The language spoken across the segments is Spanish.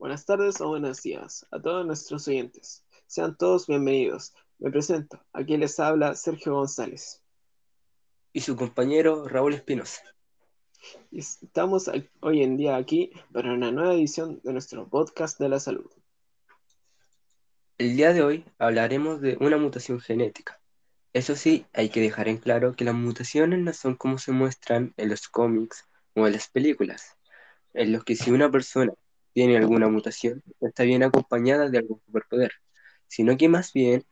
Buenas tardes o buenos días a todos nuestros oyentes. Sean todos bienvenidos. Me presento. Aquí les habla Sergio González. Y su compañero Raúl Espinosa. Estamos hoy en día aquí para una nueva edición de nuestro podcast de la salud. El día de hoy hablaremos de una mutación genética. Eso sí, hay que dejar en claro que las mutaciones no son como se muestran en los cómics o en las películas, en los que si una persona tiene alguna mutación, está bien acompañada de algún superpoder, sino que más bien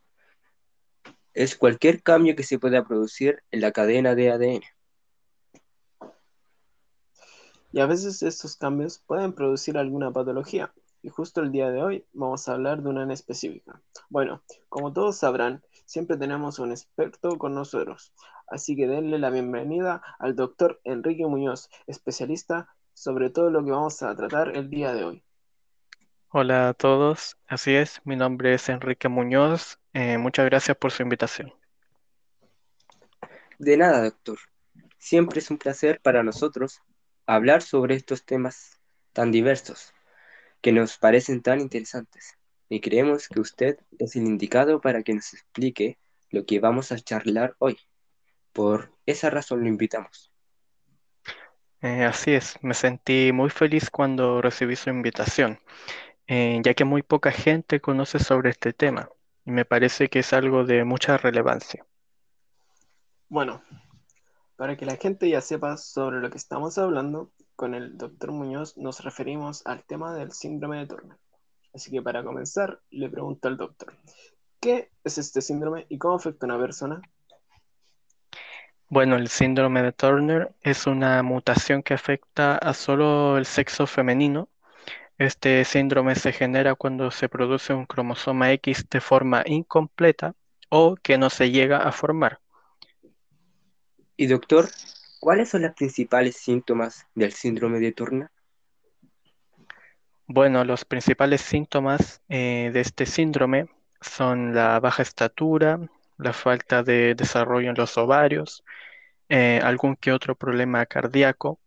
es cualquier cambio que se pueda producir en la cadena de ADN. Y a veces estos cambios pueden producir alguna patología, y justo el día de hoy vamos a hablar de una en específica. Bueno, como todos sabrán, siempre tenemos un experto con nosotros, así que denle la bienvenida al doctor Enrique Muñoz, especialista sobre todo lo que vamos a tratar el día de hoy. Hola a todos, así es, mi nombre es Enrique Muñoz, eh, muchas gracias por su invitación. De nada, doctor. Siempre es un placer para nosotros hablar sobre estos temas tan diversos que nos parecen tan interesantes y creemos que usted es el indicado para que nos explique lo que vamos a charlar hoy. Por esa razón lo invitamos. Eh, así es, me sentí muy feliz cuando recibí su invitación, eh, ya que muy poca gente conoce sobre este tema y me parece que es algo de mucha relevancia. Bueno, para que la gente ya sepa sobre lo que estamos hablando, con el doctor Muñoz nos referimos al tema del síndrome de Turner. Así que para comenzar, le pregunto al doctor, ¿qué es este síndrome y cómo afecta a una persona? Bueno, el síndrome de Turner es una mutación que afecta a solo el sexo femenino. Este síndrome se genera cuando se produce un cromosoma X de forma incompleta o que no se llega a formar. Y doctor, ¿cuáles son los principales síntomas del síndrome de Turner? Bueno, los principales síntomas eh, de este síndrome son la baja estatura, la falta de desarrollo en los ovarios, eh, algún que otro problema cardíaco,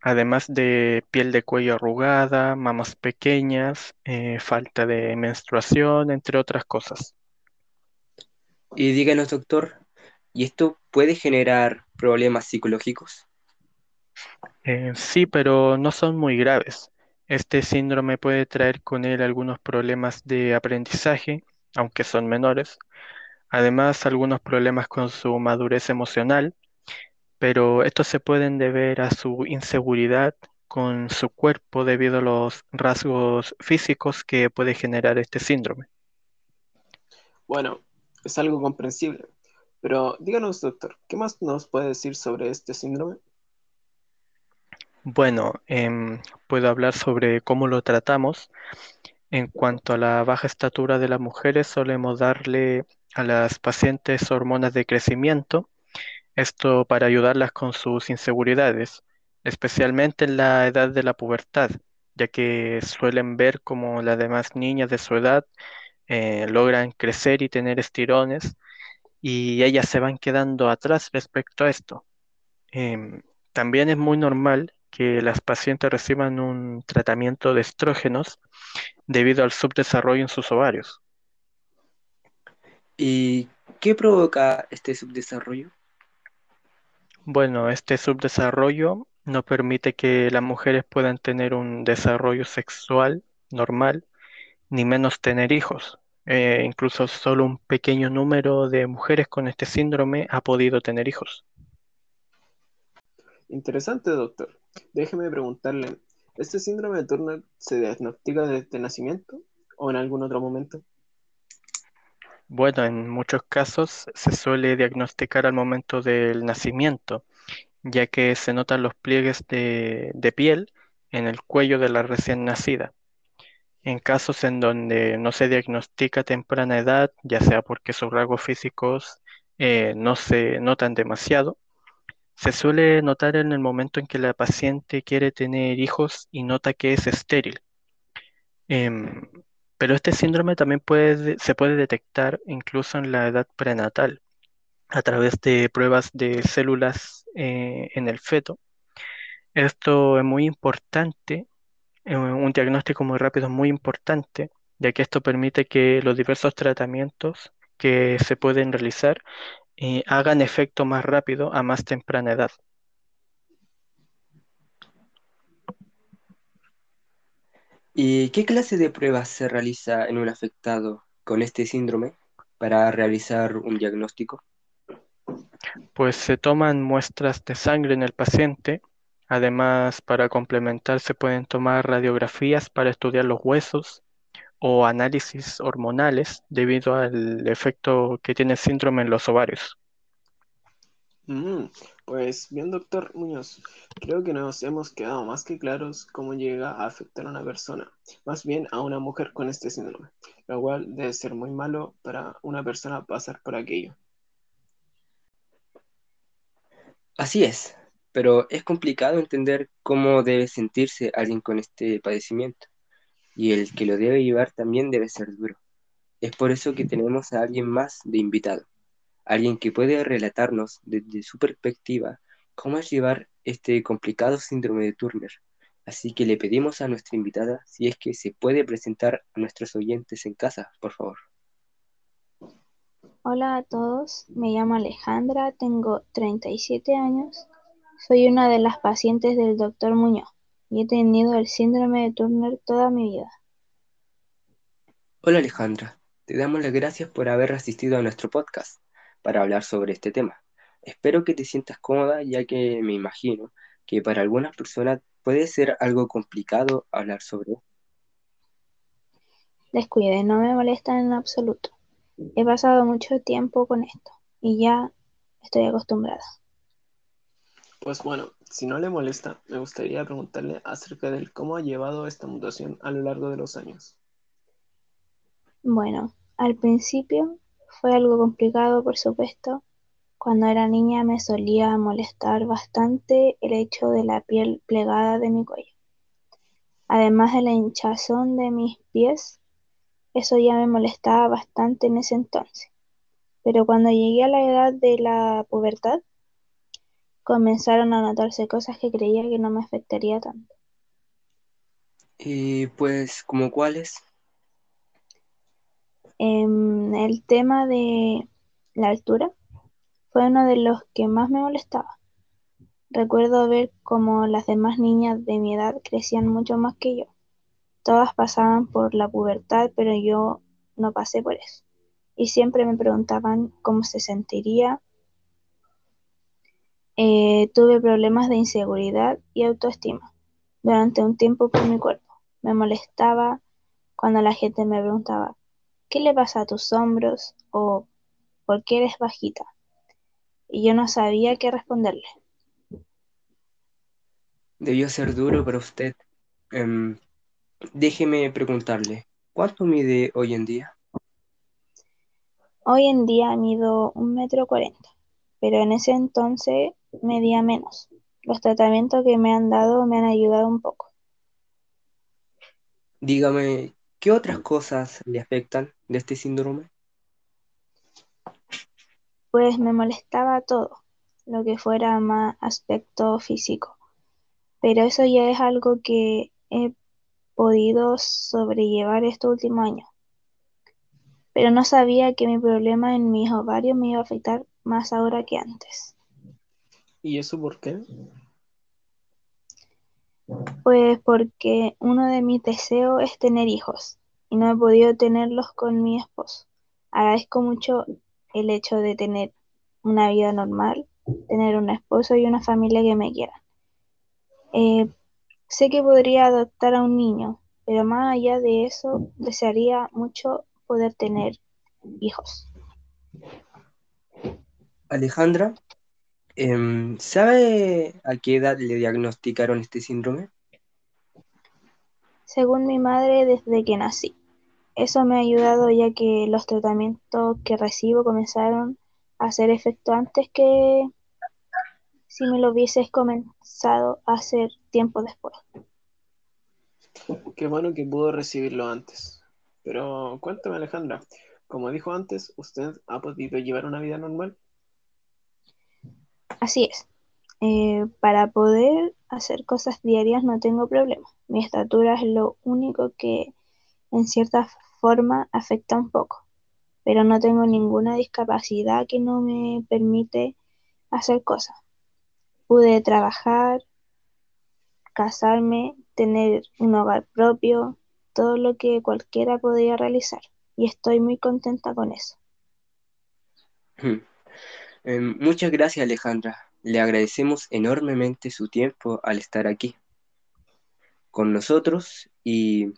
además de piel de cuello arrugada, mamas pequeñas, eh, falta de menstruación, entre otras cosas. Y díganos, doctor, ¿y esto puede generar problemas psicológicos? Eh, sí, pero no son muy graves. Este síndrome puede traer con él algunos problemas de aprendizaje, aunque son menores, además algunos problemas con su madurez emocional, pero estos se pueden deber a su inseguridad con su cuerpo debido a los rasgos físicos que puede generar este síndrome. Bueno, es algo comprensible, pero díganos, doctor, ¿qué más nos puede decir sobre este síndrome? Bueno, em, puedo hablar sobre cómo lo tratamos. En cuanto a la baja estatura de las mujeres, solemos darle a las pacientes hormonas de crecimiento, esto para ayudarlas con sus inseguridades, especialmente en la edad de la pubertad, ya que suelen ver como las demás niñas de su edad eh, logran crecer y tener estirones y ellas se van quedando atrás respecto a esto. Em, también es muy normal que las pacientes reciban un tratamiento de estrógenos debido al subdesarrollo en sus ovarios. ¿Y qué provoca este subdesarrollo? Bueno, este subdesarrollo no permite que las mujeres puedan tener un desarrollo sexual normal, ni menos tener hijos. Eh, incluso solo un pequeño número de mujeres con este síndrome ha podido tener hijos. Interesante, doctor. Déjeme preguntarle, ¿este síndrome de Turner se diagnostica desde nacimiento o en algún otro momento? Bueno, en muchos casos se suele diagnosticar al momento del nacimiento, ya que se notan los pliegues de, piel en el cuello de la recién nacida. En casos en donde no se diagnostica a temprana edad, ya sea porque sus rasgos físicos eh, no se notan demasiado, se suele notar en el momento en que la paciente quiere tener hijos y nota que es estéril. Em, pero este síndrome también puede, se puede detectar incluso en la edad prenatal a través de pruebas de células eh, en el feto. Esto es muy importante Eh, un diagnóstico muy rápido es muy importante, ya que esto permite que los diversos tratamientos que se pueden realizar eh, hagan efecto más rápido a más temprana edad. ¿Y qué clase de pruebas se realiza en un afectado con este síndrome para realizar un diagnóstico? Pues se toman muestras de sangre en el paciente. Además, para complementar, se pueden tomar radiografías para estudiar los huesos o análisis hormonales debido al efecto que tiene el síndrome en los ovarios. Mm, pues bien, doctor Muñoz, creo que nos hemos quedado más que claros cómo llega a afectar a una persona, más bien a una mujer con este síndrome, lo cual debe ser muy malo para una persona pasar por aquello. Así es, pero es complicado entender cómo debe sentirse alguien con este padecimiento, y el que lo debe llevar también debe ser duro. Es por eso que tenemos a alguien más de invitado alguien que puede relatarnos desde su perspectiva cómo es llevar este complicado síndrome de Turner. Así que le pedimos a nuestra invitada si es que se puede presentar a nuestros oyentes en casa, por favor. Hola a todos, me llamo Alejandra, tengo 37 años, soy una de las pacientes del doctor Muñoz y he tenido el síndrome de Turner toda mi vida. Hola Alejandra, te damos las gracias por haber asistido a nuestro podcast para hablar sobre este tema. Espero que te sientas cómoda ya que me imagino que para algunas personas puede ser algo complicado hablar sobre esto. Descuide, no me molesta en absoluto. He pasado mucho tiempo con esto y ya estoy acostumbrada. Pues bueno, si no le molesta, me gustaría preguntarle acerca de cómo ha llevado esta mutación a lo largo de los años. Bueno, al principio fue algo complicado, por supuesto. Cuando era niña me solía molestar bastante el hecho de la piel plegada de mi cuello. Además de la hinchazón de mis pies, eso ya me molestaba bastante en ese entonces. Pero cuando llegué a la edad de la pubertad, comenzaron a notarse cosas que creía que no me afectaría tanto. Y pues, ¿como cuáles? Em, el tema de la altura fue uno de los que más me molestaba. Recuerdo ver cómo las demás niñas de mi edad crecían mucho más que yo. Todas pasaban por la pubertad, pero yo no pasé por eso. Y siempre me preguntaban cómo se sentiría. Eh, tuve problemas de inseguridad y autoestima durante un tiempo por mi cuerpo. Me molestaba cuando la gente me preguntaba, ¿qué le pasa a tus hombros? o ¿por qué eres bajita? Y yo no sabía qué responderle. Debió ser duro para usted. Em, déjeme preguntarle, ¿cuánto mide hoy en día? Hoy en día mido un metro cuarenta, pero en ese entonces medía menos. Los tratamientos que me han dado me han ayudado un poco. Dígame, ¿qué otras cosas le afectan de este síndrome? Pues me molestaba todo, lo que fuera más aspecto físico. Pero eso ya es algo que he podido sobrellevar estos últimos años. Pero no sabía que mi problema en mis ovarios me iba a afectar más ahora que antes. ¿Y eso por qué? Pues porque uno de mis deseos es tener hijos y no he podido tenerlos con mi esposo. Agradezco mucho el hecho de tener una vida normal, tener un esposo y una familia que me quieran. Eh, sé que podría adoptar a un niño, pero más allá de eso, desearía mucho poder tener hijos. Alejandra, em, ¿sabe a qué edad le diagnosticaron este síndrome? Según mi madre, desde que nací. Eso me ha ayudado ya que los tratamientos que recibo comenzaron a hacer efecto antes que si me lo hubieses comenzado a hacer tiempo después. Qué bueno que pudo recibirlo antes. Pero cuéntame, Alejandra, como dijo antes, ¿usted ha podido llevar una vida normal? Así es. Eh, para poder hacer cosas diarias no tengo problema. Mi estatura es lo único que en cierta forma afecta un poco, pero no tengo ninguna discapacidad que no me permite hacer cosas. Pude trabajar, casarme, tener un hogar propio, todo lo que cualquiera podía realizar y estoy muy contenta con eso. Em, muchas gracias Alejandra. Le agradecemos enormemente su tiempo al estar aquí con nosotros y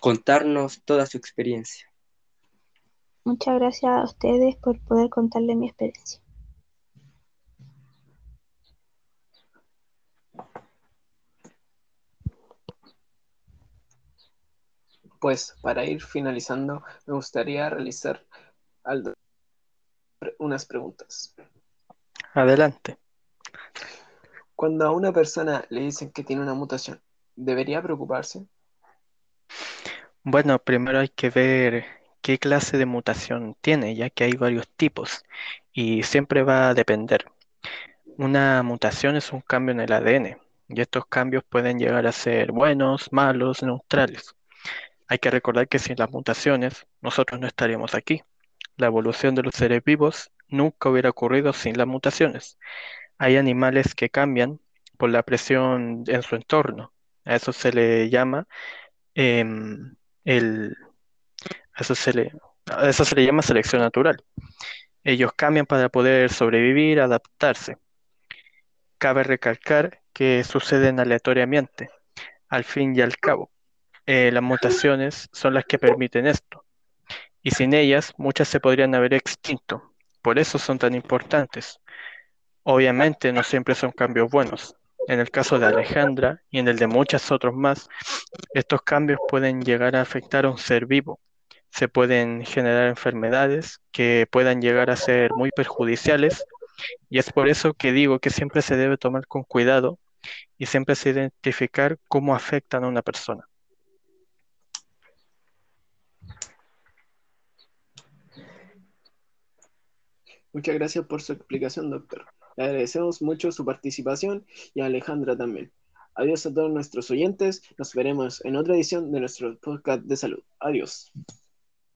contarnos toda su experiencia. Muchas gracias a ustedes por poder contarle mi experiencia. Pues para ir finalizando, me gustaría realizar unas preguntas. Adelante. Cuando a una persona le dicen que tiene una mutación, ¿debería preocuparse? Bueno, primero hay que ver qué clase de mutación tiene, ya que hay varios tipos y siempre va a depender. Una mutación es un cambio en el ADN y estos cambios pueden llegar a ser buenos, malos, neutrales. Hay que recordar que sin las mutaciones nosotros no estaríamos aquí. La evolución de los seres vivos nunca hubiera ocurrido sin las mutaciones. Hay animales que cambian por la presión en su entorno. A eso se le llama em, el, eso se le, a eso se le llama selección natural. Ellos cambian para poder sobrevivir, adaptarse. Cabe recalcar que suceden aleatoriamente. Al fin y al cabo, eh, las mutaciones son las que permiten esto. Y sin ellas, muchas se podrían haber extinto. Por eso son tan importantes. Obviamente no siempre son cambios buenos. En el caso de Alejandra y en el de muchos otros más, estos cambios pueden llegar a afectar a un ser vivo. Se pueden generar enfermedades que puedan llegar a ser muy perjudiciales y es por eso que digo que siempre se debe tomar con cuidado y siempre se identificar cómo afectan a una persona. Muchas gracias por su explicación, doctor. Le agradecemos mucho su participación y a Alejandra también. Adiós a todos nuestros oyentes. Nos veremos en otra edición de nuestro podcast de salud. Adiós.